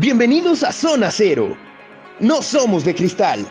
Bienvenidos a Zona Cero. No somos de cristal.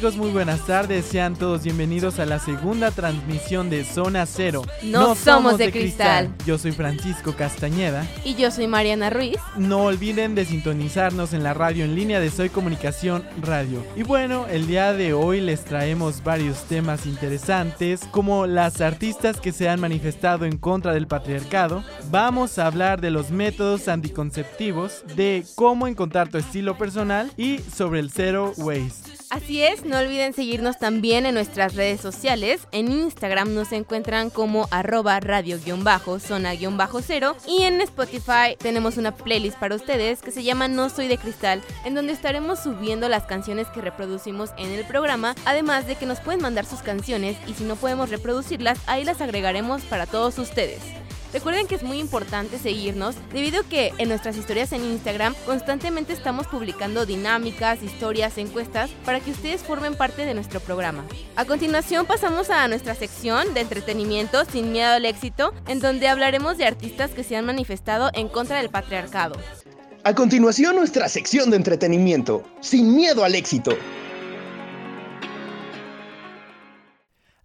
Amigos? Muy buenas tardes. Sean todos bienvenidos a la segunda transmisión de Zona Cero. No somos de cristal. Yo soy Francisco Castañeda. Y yo soy Mariana Ruiz. No olviden de sintonizarnos en la radio en línea de Soy Comunicación Radio. Y bueno, el día de hoy les traemos varios temas interesantes, como las artistas que se han manifestado en contra del patriarcado. Vamos a hablar de los métodos anticonceptivos, de cómo encontrar tu estilo personal y sobre el zero waste. Así es, no olviden seguirnos también en nuestras redes sociales. En Instagram nos encuentran como arroba radio-zona-cero y en Spotify tenemos una playlist para ustedes que se llama No Soy de Cristal, en donde estaremos subiendo las canciones que reproducimos en el programa, además de que nos pueden mandar sus canciones y si no podemos reproducirlas, ahí las agregaremos para todos ustedes. Recuerden que es muy importante seguirnos debido a que en nuestras historias en Instagram constantemente estamos publicando dinámicas, historias, encuestas para que ustedes formen parte de nuestro programa. A continuación pasamos a nuestra sección de entretenimiento sin miedo al éxito, en donde hablaremos de artistas que se han manifestado en contra del patriarcado. A continuación, nuestra sección de entretenimiento. Sin miedo al éxito.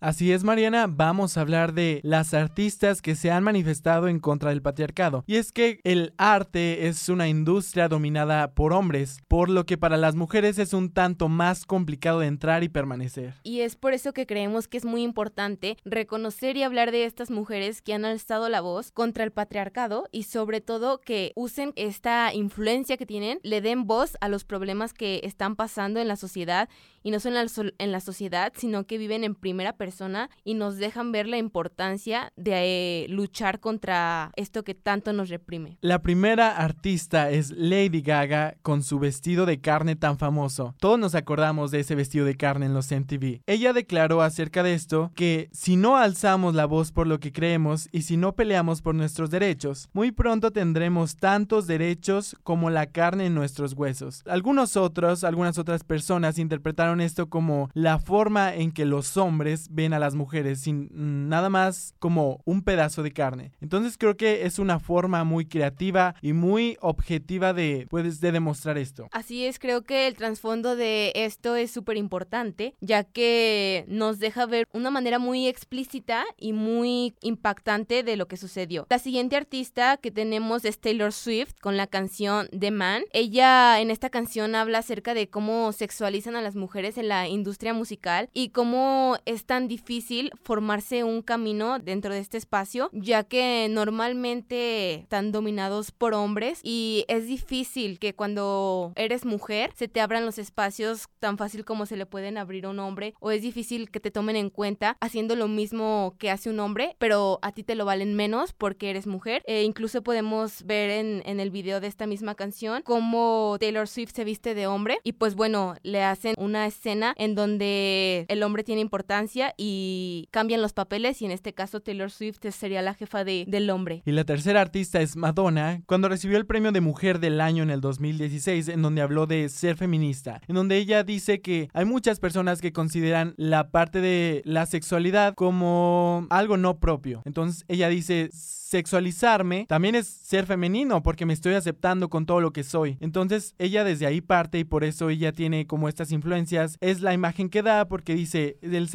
Así es, Mariana, vamos a hablar de las artistas que se han manifestado en contra del patriarcado. Y es que el arte es una industria dominada por hombres, por lo que para las mujeres es un tanto más complicado de entrar y permanecer. Y es por eso que creemos que es muy importante reconocer y hablar de estas mujeres que han alzado la voz contra el patriarcado y sobre todo que usen esta influencia que tienen, le den voz a los problemas que están pasando en la sociedad y no solo en la, en la sociedad, sino que viven en primera persona y nos dejan ver la importancia de eh, luchar contra esto que tanto nos reprime. La primera artista es Lady Gaga con su vestido de carne tan famoso. Todos nos acordamos de ese vestido de carne en los MTV. Ella declaró acerca de esto que si no alzamos la voz por lo que creemos y si no peleamos por nuestros derechos, muy pronto tendremos tantos derechos como la carne en nuestros huesos. Algunos otros, algunas otras personas interpretaron esto como la forma en que los hombres ven a las mujeres sin nada más como un pedazo de carne. Entonces creo que es una forma muy creativa y muy objetiva de pues de demostrar esto. Así es, creo que el trasfondo de esto es súper importante, ya que nos deja ver una manera muy explícita y muy impactante de lo que sucedió. La siguiente artista que tenemos es Taylor Swift con la canción The Man. Ella en esta canción habla acerca de cómo sexualizan a las mujeres en la industria musical y cómo es difícil formarse un camino dentro de este espacio, ya que normalmente están dominados por hombres y es difícil que cuando eres mujer se te abran los espacios tan fácil como se le pueden abrir a un hombre o es difícil que te tomen en cuenta haciendo lo mismo que hace un hombre, pero a ti te lo valen menos porque eres mujer. E incluso podemos ver en, en el video de esta misma canción cómo Taylor Swift se viste de hombre y pues bueno, le hacen una escena en donde el hombre tiene importancia y cambian los papeles y en este caso Taylor Swift sería la jefa de, del hombre. Y la tercera artista es Madonna, cuando recibió el premio de Mujer del Año en el 2016, en donde habló de ser feminista, en donde ella dice que hay muchas personas que consideran la parte de la sexualidad como algo no propio. Entonces ella dice, sexualizarme también es ser femenino porque me estoy aceptando con todo lo que soy. Entonces ella desde ahí parte y por eso ella tiene como estas influencias. Es la imagen que da porque dice, el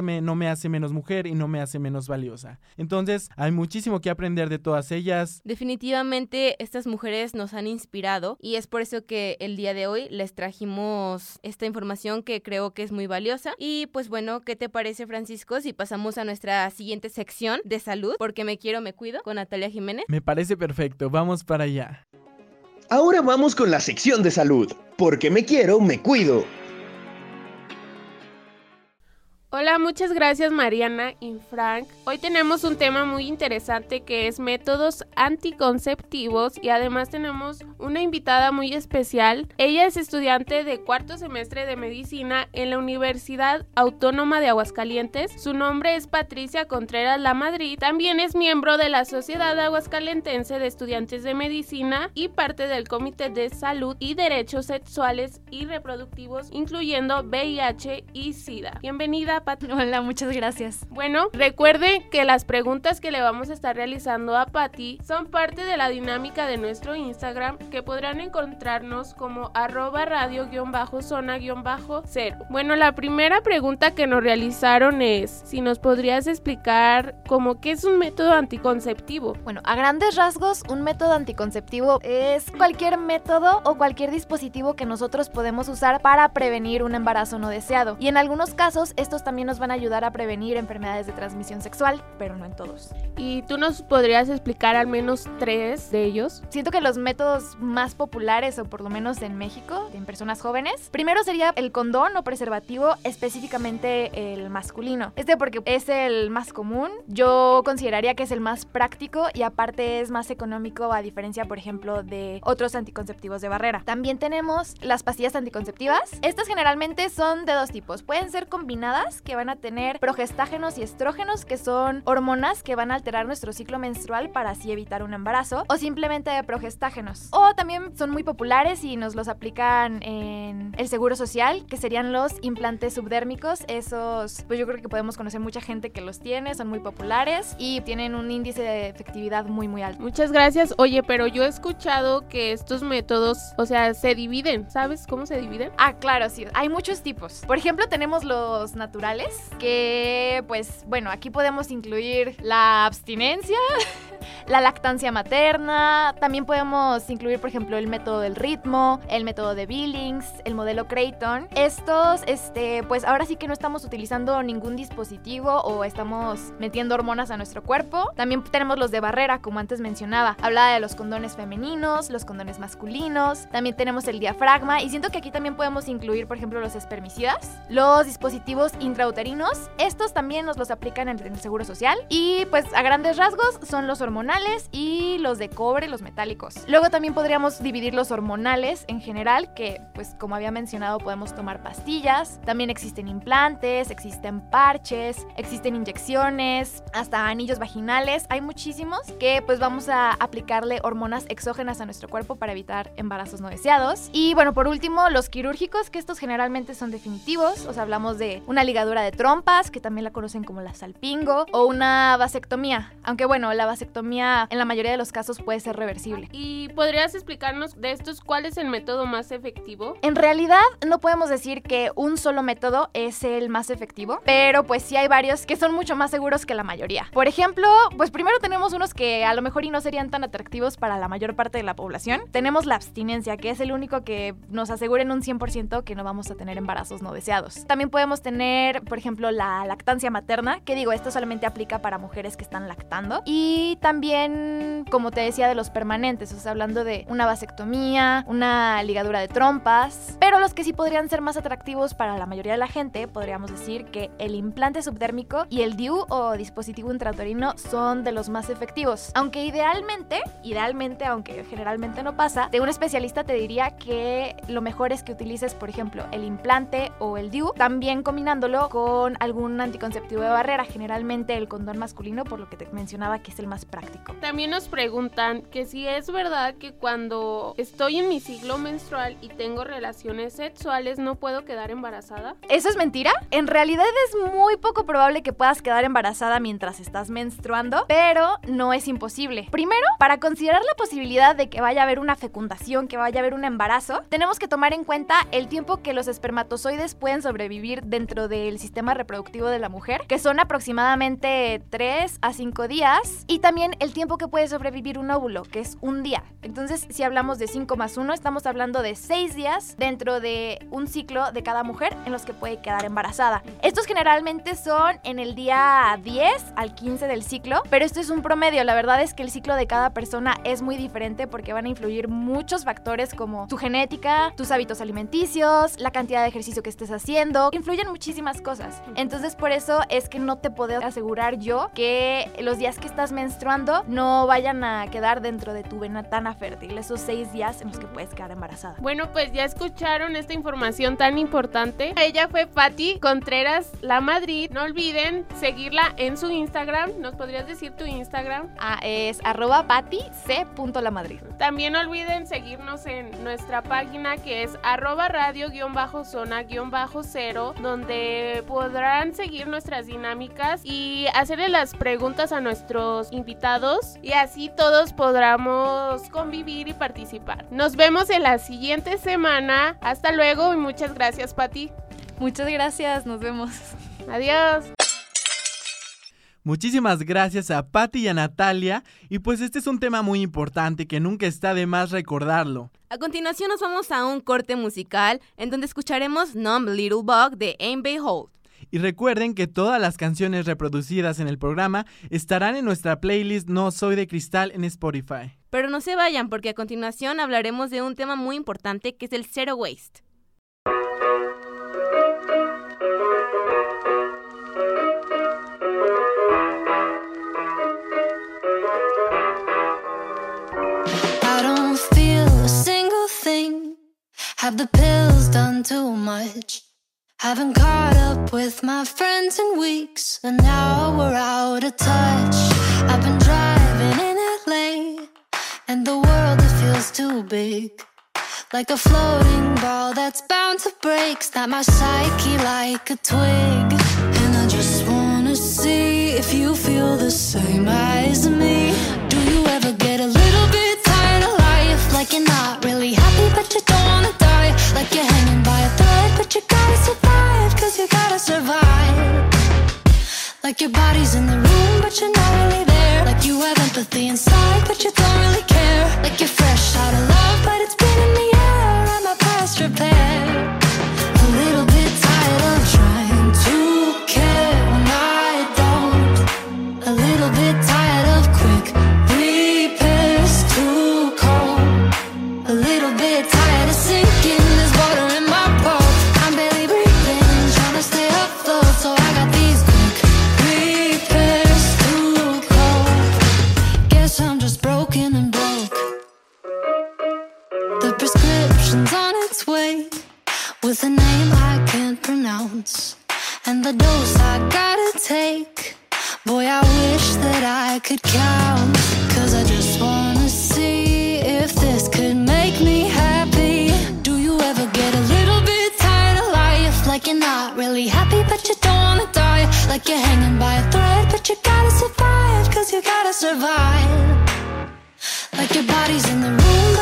no me hace menos mujer y no me hace menos valiosa. Entonces hay muchísimo que aprender de todas ellas. Definitivamente estas mujeres nos han inspirado y es por eso que el día de hoy les trajimos esta información que creo que es muy valiosa. Y pues bueno, ¿qué te parece Francisco si pasamos a nuestra siguiente sección de salud? Porque me quiero, me cuido con Natalia Jiménez. Me parece perfecto, vamos para allá. Ahora vamos con la sección de salud. Porque me quiero, me cuido. Hola, muchas gracias Mariana y Frank. Hoy tenemos un tema muy interesante que es métodos anticonceptivos y además tenemos una invitada muy especial. Ella es estudiante de cuarto semestre de medicina en la Universidad Autónoma de Aguascalientes. Su nombre es Patricia Contreras La Madrid. También es miembro de la Sociedad Aguascalentense de Estudiantes de Medicina y parte del Comité de Salud y Derechos Sexuales y Reproductivos, incluyendo VIH y SIDA. Bienvenida Hola, muchas gracias. Bueno, recuerde que las preguntas que le vamos a estar realizando a Patti son parte de la dinámica de nuestro Instagram que podrán encontrarnos como arroba radio-zona-cero. Bueno, la primera pregunta que nos realizaron es si nos podrías explicar cómo qué es un método anticonceptivo. Bueno, a grandes rasgos, un método anticonceptivo es cualquier método o cualquier dispositivo que nosotros podemos usar para prevenir un embarazo no deseado. Y en algunos casos, estos también también nos van a ayudar a prevenir enfermedades de transmisión sexual, pero no en todos. ¿Y tú nos podrías explicar al menos tres de ellos? Siento que los métodos más populares, o por lo menos en México, en personas jóvenes, primero sería el condón o preservativo, específicamente el masculino. Este porque es el más común. Yo consideraría que es el más práctico y aparte es más económico a diferencia, por ejemplo, de otros anticonceptivos de barrera. También tenemos las pastillas anticonceptivas. Estas generalmente son de dos tipos. Pueden ser combinadas que van a tener progestágenos y estrógenos, que son hormonas que van a alterar nuestro ciclo menstrual para así evitar un embarazo, o simplemente de progestágenos. O también son muy populares y nos los aplican en el seguro social, que serían los implantes subdérmicos. Esos, pues yo creo que podemos conocer mucha gente que los tiene, son muy populares y tienen un índice de efectividad muy, muy alto. Muchas gracias. Oye, pero yo he escuchado que estos métodos, o sea, se dividen. ¿Sabes cómo se dividen? Ah, claro, sí. Hay muchos tipos. Por ejemplo, tenemos los naturales que pues bueno, aquí podemos incluir la abstinencia, la lactancia materna, también podemos incluir por ejemplo el método del ritmo, el método de Billings, el modelo Creighton. Estos, este, pues ahora sí que no estamos utilizando ningún dispositivo o estamos metiendo hormonas a nuestro cuerpo. También tenemos los de barrera, como antes mencionaba. Hablaba de los condones femeninos, los condones masculinos, también tenemos el diafragma y siento que aquí también podemos incluir por ejemplo los espermicidas, los dispositivos intrauterinos. Estos también nos los aplican en el Seguro Social. Y pues a grandes rasgos son los hormonales y los de cobre, los metálicos. Luego también podríamos dividir los hormonales en general, que pues como había mencionado podemos tomar pastillas. También existen implantes, existen parches, existen inyecciones, hasta anillos vaginales. Hay muchísimos que pues vamos a aplicarle hormonas exógenas a nuestro cuerpo para evitar embarazos no deseados. Y bueno, por último, los quirúrgicos, que estos generalmente son definitivos. O sea, hablamos de una ligadura de trompas, que también la conocen como la salpingo, o una vasectomía. Aunque bueno, la vasectomía en la mayoría de los casos puede ser reversible. ¿Y podrías explicarnos de estos cuál es el método más efectivo? En realidad no podemos decir que un solo método es el más efectivo, pero pues sí hay varios que son mucho más seguros que la mayoría. Por ejemplo, pues primero tenemos unos que a lo mejor y no serían tan atractivos para la mayor parte de la población. Tenemos la abstinencia, que es el único que nos asegura en un 100% que no vamos a tener embarazos no deseados. También podemos tener por ejemplo, la lactancia materna, que digo, esto solamente aplica para mujeres que están lactando. Y también, como te decía, de los permanentes, o sea, hablando de una vasectomía, una ligadura de trompas. Pero los que sí podrían ser más atractivos para la mayoría de la gente, podríamos decir que el implante subdérmico y el DIU o dispositivo intrauterino son de los más efectivos. Aunque idealmente, idealmente, aunque generalmente no pasa, de un especialista te diría que lo mejor es que utilices, por ejemplo, el implante o el DIU, también combinándolo con algún anticonceptivo de barrera, generalmente el condón masculino, por lo que te mencionaba que es el más práctico. También nos preguntan que si es verdad que cuando estoy en mi ciclo menstrual y tengo relaciones sexuales no puedo quedar embarazada. ¿Eso es mentira? En realidad es muy poco probable que puedas quedar embarazada mientras estás menstruando, pero no es imposible. Primero, para considerar la posibilidad de que vaya a haber una fecundación, que vaya a haber un embarazo, tenemos que tomar en cuenta el tiempo que los espermatozoides pueden sobrevivir dentro del sistema reproductivo de la mujer, que son aproximadamente 3 a 5 días, y también el tiempo que puede sobrevivir un óvulo, que es un día. Entonces, si hablamos de 5 más 1, estamos hablando de 6 días dentro de un ciclo de cada mujer en los que puede quedar embarazada. Estos generalmente son en el día 10 al 15 del ciclo, pero esto es un promedio. La verdad es que el ciclo de cada persona es muy diferente porque van a influir muchos factores como tu genética, tus hábitos alimenticios, la cantidad de ejercicio que estés haciendo, influyen muchísimas cosas. Entonces por eso es que no te puedo asegurar yo que los días que estás menstruando no vayan a quedar dentro de tu vena tan fértil, esos seis días en los que puedes quedar embarazada. Bueno, pues ya escucharon esta información tan importante. Ella fue Patti Contreras La Madrid. No olviden seguirla en su Instagram. ¿Nos podrías decir tu Instagram? Ah, es arroba pati c. la Madrid. También no olviden seguirnos en nuestra página que es arroba radio-zona-cero, donde podrán seguir nuestras dinámicas y hacerle las preguntas a nuestros invitados y así todos podamos convivir y participar. Nos vemos en la siguiente semana. Hasta luego y muchas gracias, Pati. Muchas gracias, nos vemos. Adiós. Muchísimas gracias a Patti y a Natalia. Y pues este es un tema muy importante que nunca está de más recordarlo. A continuación nos vamos a un corte musical en donde escucharemos Numb Little Bug de Aim Behold. Y recuerden que todas las canciones reproducidas en el programa estarán en nuestra playlist No Soy de Cristal en Spotify. Pero no se vayan porque a continuación hablaremos de un tema muy importante que es el Zero Waste. Have the pills done too much? Haven't caught up with my friends in weeks, and now we're out of touch. I've been driving in LA, and the world it feels too big. Like a floating ball that's bound to break. Snap my psyche like a twig. And I just wanna see if you feel the same as me. Like your body's in the room, but you're not really there. Like you have empathy inside, but you don't really care. Like you're fresh out of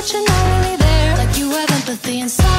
but you're not really there. Like you have empathy inside,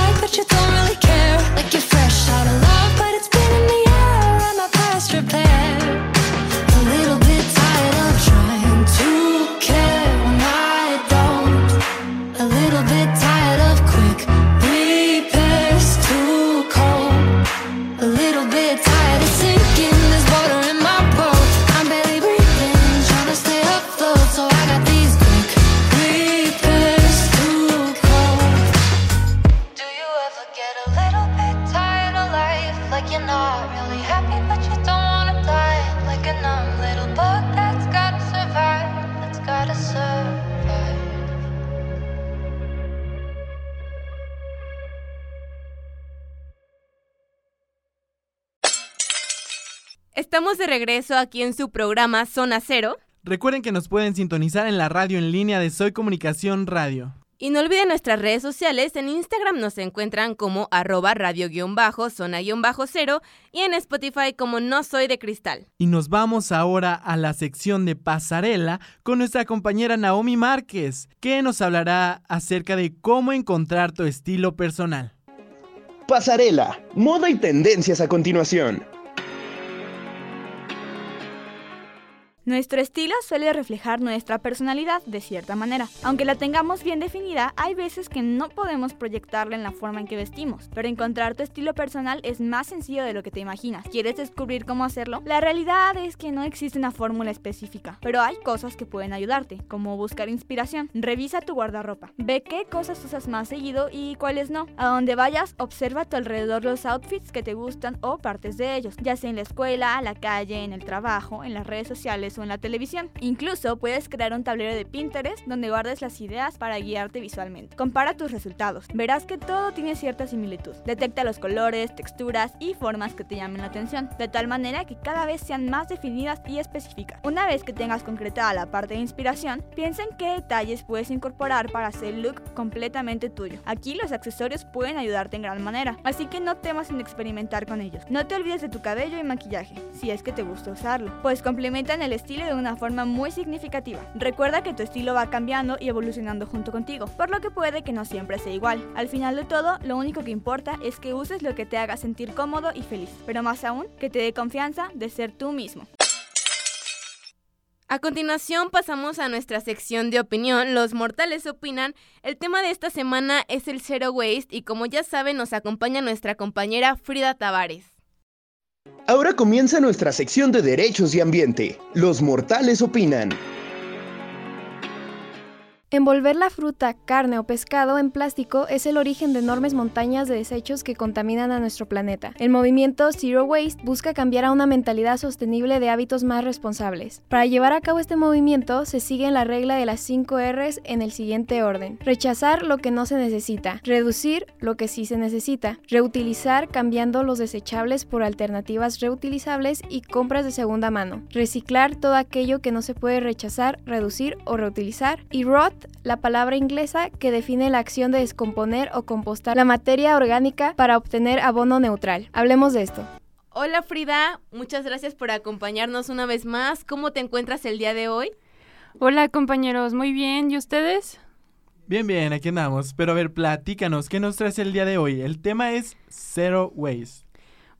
Estamos de regreso aquí en su programa Zona Cero. Recuerden que nos pueden sintonizar en la radio en línea de Soy Comunicación Radio. Y no olviden nuestras redes sociales. En Instagram nos encuentran como arroba radio-zona-cero y en Spotify como No Soy de Cristal. Y nos vamos ahora a la sección de pasarela con nuestra compañera Naomi Márquez, que nos hablará acerca de cómo encontrar tu estilo personal. Pasarela, moda y tendencias a continuación. Nuestro estilo suele reflejar nuestra personalidad de cierta manera. Aunque la tengamos bien definida, hay veces que no podemos proyectarla en la forma en que vestimos. Pero encontrar tu estilo personal es más sencillo de lo que te imaginas. ¿Quieres descubrir cómo hacerlo? La realidad es que no existe una fórmula específica, pero hay cosas que pueden ayudarte, como buscar inspiración. Revisa tu guardarropa. Ve qué cosas usas más seguido y cuáles no. A donde vayas, observa a tu alrededor los outfits que te gustan o partes de ellos, ya sea en la escuela, la calle, en el trabajo, en las redes sociales o en la televisión. Incluso puedes crear un tablero de Pinterest donde guardes las ideas para guiarte visualmente. Compara tus resultados. Verás que todo tiene cierta similitud. Detecta los colores, texturas y formas que te llamen la atención, de tal manera que cada vez sean más definidas y específicas. Una vez que tengas concretada la parte de inspiración, piensa en qué detalles puedes incorporar para hacer el look completamente tuyo. Aquí los accesorios pueden ayudarte en gran manera, así que no temas en experimentar con ellos. No te olvides de tu cabello y maquillaje, si es que te gusta usarlo, pues complementan el estilo de una forma muy significativa. Recuerda que tu estilo va cambiando y evolucionando junto contigo, por lo que puede que no siempre sea igual. Al final de todo, lo único que importa es que uses lo que te haga sentir cómodo y feliz, pero más aún, que te dé confianza de ser tú mismo. A continuación pasamos a nuestra sección de opinión. Los mortales opinan. El tema de esta semana es el zero waste y como ya saben nos acompaña nuestra compañera Frida Tavares. Ahora comienza nuestra sección de derechos y ambiente. Los mortales opinan. Envolver la fruta, carne o pescado en plástico es el origen de enormes montañas de desechos que contaminan a nuestro planeta. El movimiento Zero Waste busca cambiar a una mentalidad sostenible de hábitos más responsables. Para llevar a cabo este movimiento se sigue la regla de las 5 Rs en el siguiente orden. Rechazar lo que no se necesita, reducir lo que sí se necesita, reutilizar cambiando los desechables por alternativas reutilizables y compras de segunda mano, reciclar todo aquello que no se puede rechazar, reducir o reutilizar y rot la palabra inglesa que define la acción de descomponer o compostar la materia orgánica para obtener abono neutral. Hablemos de esto. Hola Frida, muchas gracias por acompañarnos una vez más. ¿Cómo te encuentras el día de hoy? Hola compañeros, muy bien. ¿Y ustedes? Bien, bien, aquí andamos. Pero a ver, platícanos, ¿qué nos traes el día de hoy? El tema es Zero Waste.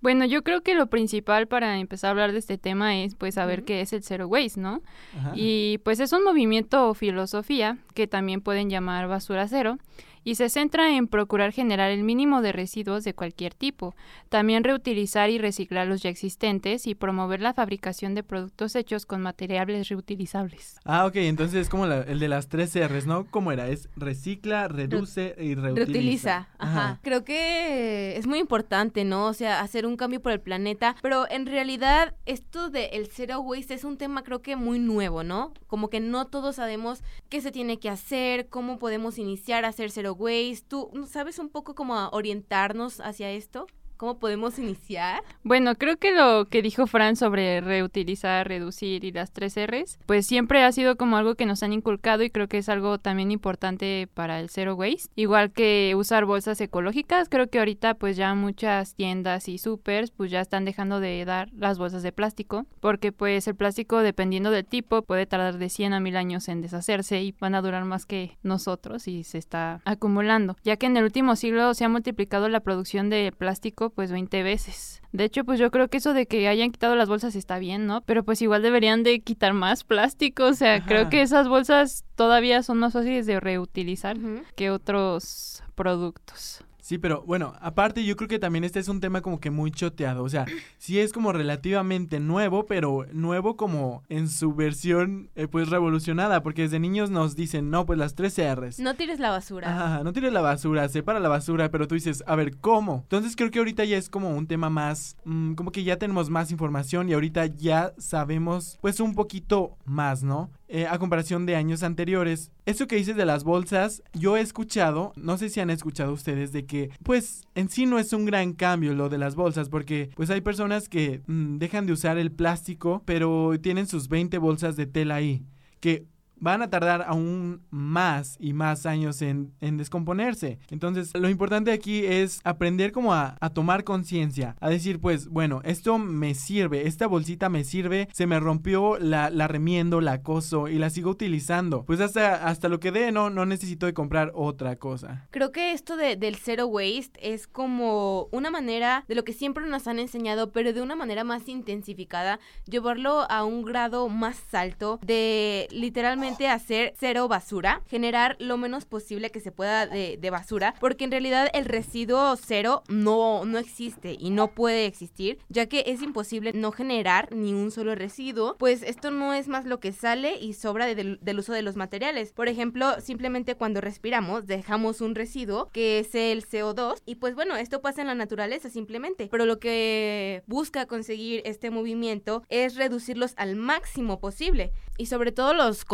Bueno, yo creo que lo principal para empezar a hablar de este tema es pues saber qué es el zero waste, ¿no? Ajá. Y pues es un movimiento o filosofía que también pueden llamar basura cero y se centra en procurar generar el mínimo de residuos de cualquier tipo, también reutilizar y reciclar los ya existentes y promover la fabricación de productos hechos con materiales reutilizables. Ah, ok, entonces es como la- el de las tres R's, ¿no? ¿Cómo era? Es recicla, reduce y reutiliza. Reutiliza, ajá. Creo que es muy importante, ¿no? O sea, hacer un cambio por el planeta, pero en realidad esto de el zero waste es un tema creo que muy nuevo, ¿no? Como que no todos sabemos qué se tiene que hacer, cómo podemos iniciar a hacer zero waste. ¿Tú sabes un poco cómo orientarnos hacia esto? ¿Cómo podemos iniciar? Bueno, creo que lo que dijo Fran sobre reutilizar, reducir y las tres R's, pues siempre ha sido como algo que nos han inculcado y creo que es algo también importante para el zero waste. Igual que usar bolsas ecológicas, creo que ahorita pues ya muchas tiendas y supers pues ya están dejando de dar las bolsas de plástico, porque pues el plástico dependiendo del tipo puede tardar de 100 a 1000 años en deshacerse y van a durar más que nosotros y se está acumulando, ya que en el último siglo se ha multiplicado la producción de plástico pues 20 veces. De hecho, pues yo creo que eso de que hayan quitado las bolsas está bien, ¿no? Pero pues igual deberían de quitar más plástico, o sea, Ajá. creo que esas bolsas todavía son más fáciles de reutilizar que otros productos. Sí, pero bueno, aparte yo creo que también este es un tema como que muy choteado, o sea, sí es como relativamente nuevo, pero nuevo como en su versión eh, pues revolucionada, porque desde niños nos dicen, no, pues las tres R's. No tires la basura. Ajá, no tires la basura, separa la basura, pero tú dices, a ver, ¿cómo? Entonces creo que ahorita ya es como un tema más, mm, como que ya tenemos más información y ahorita ya sabemos pues un poquito más, ¿no? Eh, a comparación de años anteriores. Eso que dices de las bolsas, yo he escuchado, no sé si han escuchado ustedes, de que pues en sí no es un gran cambio lo de las bolsas, porque pues hay personas que mm, dejan de usar el plástico, pero tienen sus 20 bolsas de tela ahí, que van a tardar aún más y más años en, en descomponerse. Entonces, lo importante aquí es aprender como a, a tomar conciencia, a decir, pues, bueno, esto me sirve, esta bolsita me sirve, se me rompió, la, la remiendo, la coso y la sigo utilizando. Pues hasta, hasta lo que dé, no, no necesito de comprar otra cosa. Creo que esto de, del zero waste es como una manera de lo que siempre nos han enseñado, pero de una manera más intensificada, llevarlo a un grado más alto de literalmente hacer cero basura, generar lo menos posible que se pueda de, de basura, porque en realidad el residuo cero no, no existe y no puede existir, ya que es imposible no generar ni un solo residuo, pues esto no es más lo que sale y sobra de- del, del uso de los materiales. Por ejemplo, simplemente cuando respiramos dejamos un residuo que es el CO2 y pues bueno, esto pasa en la naturaleza simplemente, pero lo que busca conseguir este movimiento es reducirlos al máximo posible y sobre todo los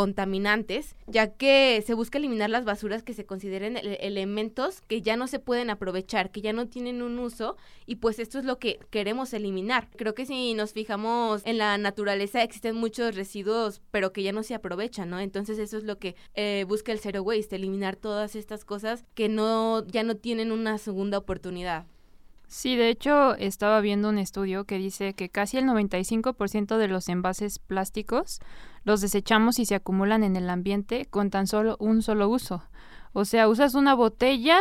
ya que se busca eliminar las basuras que se consideren ele- elementos que ya no se pueden aprovechar, que ya no tienen un uso y pues esto es lo que queremos eliminar. Creo que si nos fijamos en la naturaleza existen muchos residuos pero que ya no se aprovechan, ¿no? Entonces eso es lo que eh, busca el Zero Waste, eliminar todas estas cosas que no ya no tienen una segunda oportunidad. Sí, de hecho estaba viendo un estudio que dice que casi el 95% de los envases plásticos los desechamos y se acumulan en el ambiente con tan solo un solo uso. O sea, usas una botella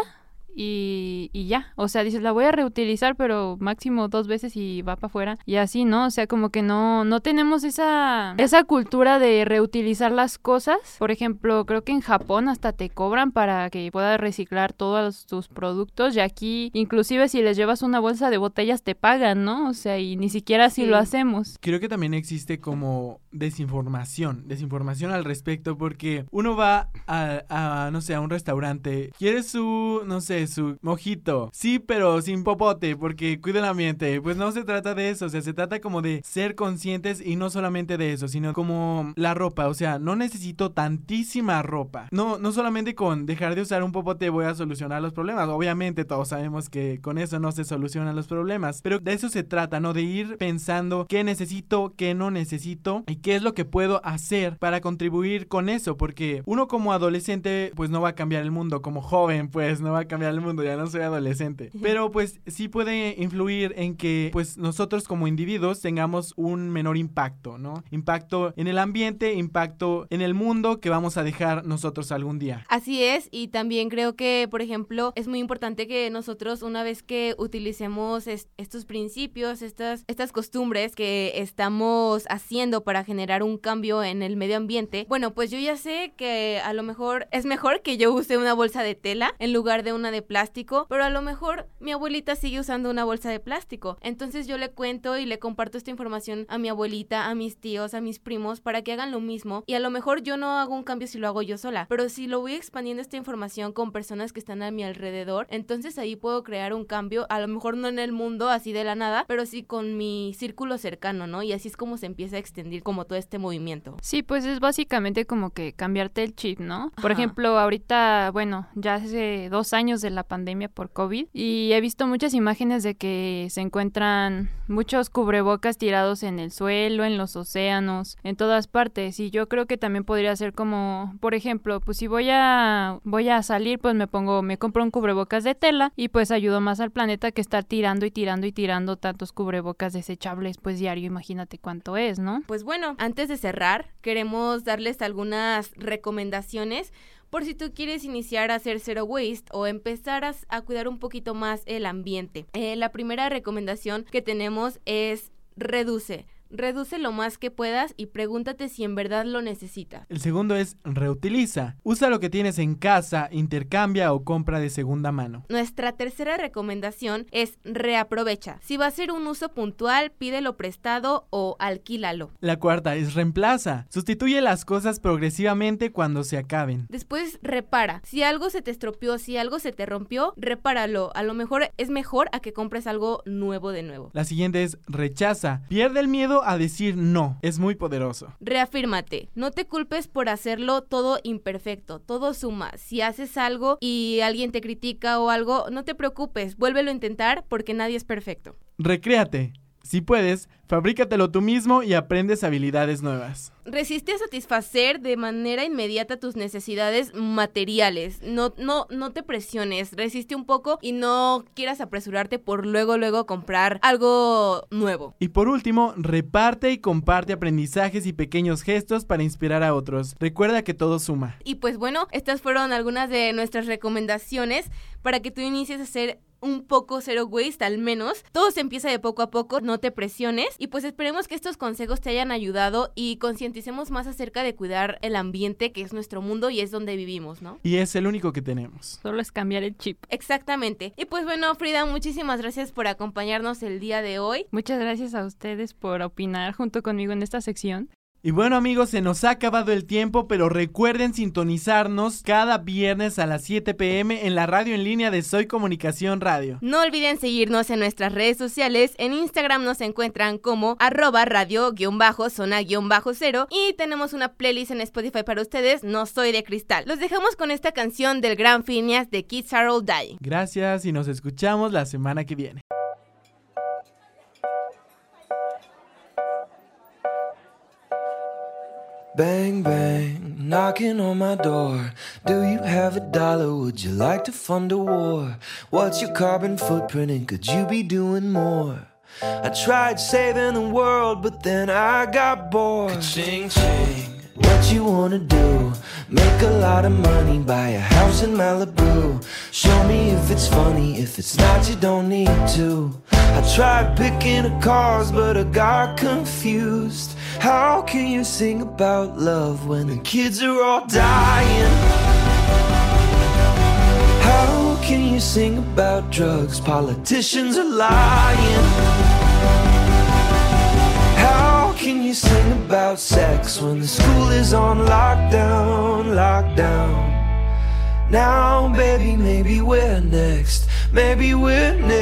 y, y ya. O sea, dices, la voy a reutilizar, pero máximo dos veces y va para afuera. Y así, ¿no? O sea, como que no, no tenemos esa, esa cultura de reutilizar las cosas. Por ejemplo, creo que en Japón hasta te cobran para que puedas reciclar todos tus productos. Y aquí, inclusive si les llevas una bolsa de botellas, te pagan, ¿no? O sea, y ni siquiera así Sí. lo hacemos. Creo que también existe como desinformación, desinformación al respecto porque uno va a, a, no sé, a un restaurante, quiere su, no sé, su mojito, sí, pero sin popote porque cuida el ambiente, pues no se trata de eso, o sea, se trata como de ser conscientes y no solamente de eso, sino como la ropa, o sea, no necesito tantísima ropa, no, no solamente con dejar de usar un popote voy a solucionar los problemas, obviamente todos sabemos que con eso no se solucionan los problemas, pero de eso se trata, ¿no? De ir pensando qué necesito, qué no necesito y qué es lo que puedo hacer para contribuir con eso, porque uno como adolescente pues no va a cambiar el mundo, como joven pues no va a cambiar el mundo, ya no soy adolescente, pero pues sí puede influir en que pues nosotros como individuos tengamos un menor impacto, ¿no? Impacto en el ambiente, impacto en el mundo que vamos a dejar nosotros algún día. Así es, y también creo que, por ejemplo, es muy importante que nosotros, una vez que utilicemos es- estos principios, estas, estas costumbres que estamos haciendo para generar un cambio en el medio ambiente, bueno, pues yo ya sé que a lo mejor es mejor que yo use una bolsa de tela en lugar de una de plástico, pero a lo mejor mi abuelita sigue usando una bolsa de plástico. Entonces yo le cuento y le comparto esta información a mi abuelita, a mis tíos, a mis primos, para que hagan lo mismo. Y a lo mejor yo no hago un cambio si lo hago yo sola, pero si lo voy expandiendo esta información con personas que están a mi alrededor, entonces ahí puedo crear un cambio, a lo mejor no en el mundo así de la nada, pero sí con mi círculo cercano, ¿no? Y así es como se empieza a extender como todo este movimiento. Sí, pues es básicamente como que cambiarte el chip, ¿no? Por Ajá. ejemplo, ahorita, bueno, ya hace dos años de la pandemia por COVID y he visto muchas imágenes de que se encuentran muchos cubrebocas tirados en el suelo, en los océanos, en todas partes y yo creo que también podría ser como, por ejemplo, pues si voy a voy a salir, pues me pongo, me compro un cubrebocas de tela y pues ayudo más al planeta que estar tirando y tirando y tirando tantos cubrebocas desechables, pues diario, imagínate cuánto es, ¿no? Pues bueno, antes de cerrar, queremos darles algunas recomendaciones por si tú quieres iniciar a hacer zero waste o empezar a, cuidar un poquito más el ambiente. Eh, la primera recomendación que tenemos es reduce. Reduce lo más que puedas y pregúntate si en verdad lo necesitas. El segundo es reutiliza. Usa lo que tienes en casa, intercambia o compra de segunda mano. Nuestra tercera recomendación es reaprovecha. Si va a ser un uso puntual, pídelo prestado o alquílalo. La cuarta es reemplaza. Sustituye las cosas progresivamente cuando se acaben. Después repara. Si algo se te estropeó, si algo se te rompió, repáralo. A lo mejor es mejor a que compres algo nuevo de nuevo. La siguiente es rechaza. Pierde el miedo a decir no. Es muy poderoso. Reafírmate. No te culpes por hacerlo todo imperfecto. Todo suma. Si haces algo y alguien te critica o algo, no te preocupes. Vuélvelo a intentar porque nadie es perfecto. Recréate. Si puedes, fabrícatelo tú mismo y aprendes habilidades nuevas. Resiste a satisfacer de manera inmediata tus necesidades materiales. No, no, no te presiones, resiste un poco y no quieras apresurarte por luego, luego comprar algo nuevo. Y por último, reparte y comparte aprendizajes y pequeños gestos para inspirar a otros. Recuerda que todo suma. Y pues bueno, estas fueron algunas de nuestras recomendaciones para que tú inicies a hacer un poco zero waste al menos. Todo se empieza de poco a poco, no te presiones y pues esperemos que estos consejos te hayan ayudado y concienticemos más acerca de cuidar el ambiente que es nuestro mundo y es donde vivimos, ¿no? Y es el único que tenemos. Solo es cambiar el chip. Exactamente. Y pues bueno, Frida, muchísimas gracias por acompañarnos el día de hoy. Muchas gracias a ustedes por opinar junto conmigo en esta sección. Y bueno amigos, se nos ha acabado el tiempo, pero recuerden sintonizarnos cada viernes a las 7 pm en la radio en línea de Soy Comunicación Radio. No olviden seguirnos en nuestras redes sociales, en Instagram nos encuentran como arroba radio-zona-cero y tenemos una playlist en Spotify para ustedes, No Soy de Cristal. Los dejamos con esta canción del gran Phineas de Kids Are All Dying. Gracias y nos escuchamos la semana que viene. Bang, bang, knocking on my door. Do you have a dollar? Would you like to fund a war? What's your carbon footprint and could you be doing more? I tried saving the world, but then I got bored. Ching, ching. What you wanna do? Make a lot of money, buy a house in Malibu. Show me if it's funny, if it's not, you don't need to. I tried picking a cause, but I got confused. How can you sing about love when the kids are all dying? How can you sing about drugs? Politicians are lying. Can you sing about sex when the school is on lockdown, lockdown? Now, baby, maybe we're next. Maybe we're next.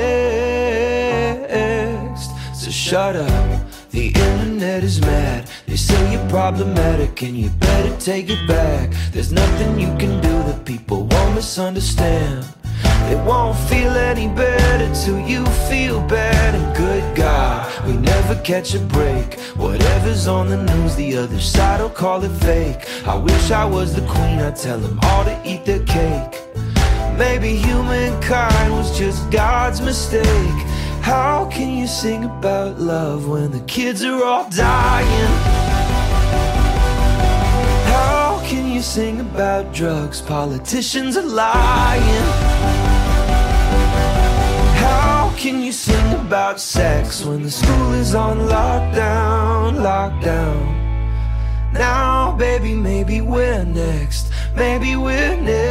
So shut up. The internet is mad. They say you're problematic and you better take it back. There's nothing you can do that people won't misunderstand. It won't feel any better till you feel bad. And good God, we never catch a break. Whatever's on the news, the other side will call it fake. I wish I was the queen, I'd tell them all to eat their cake. Maybe humankind was just God's mistake. How can you sing about love when the kids are all dying? How can you sing about drugs? Politicians are lying. Can you sing about sex when the school is on lockdown, lockdown? Now, baby, maybe we're next. Maybe we're next.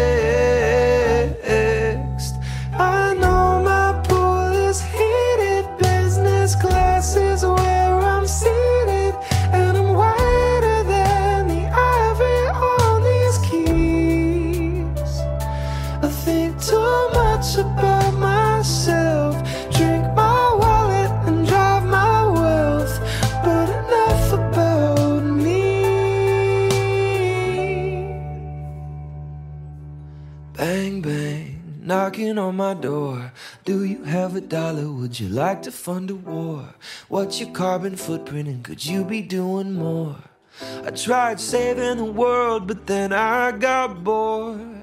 A dollar? Would you like to fund a war? What's your carbon footprint and could you be doing more? I tried saving the world, but then I got bored.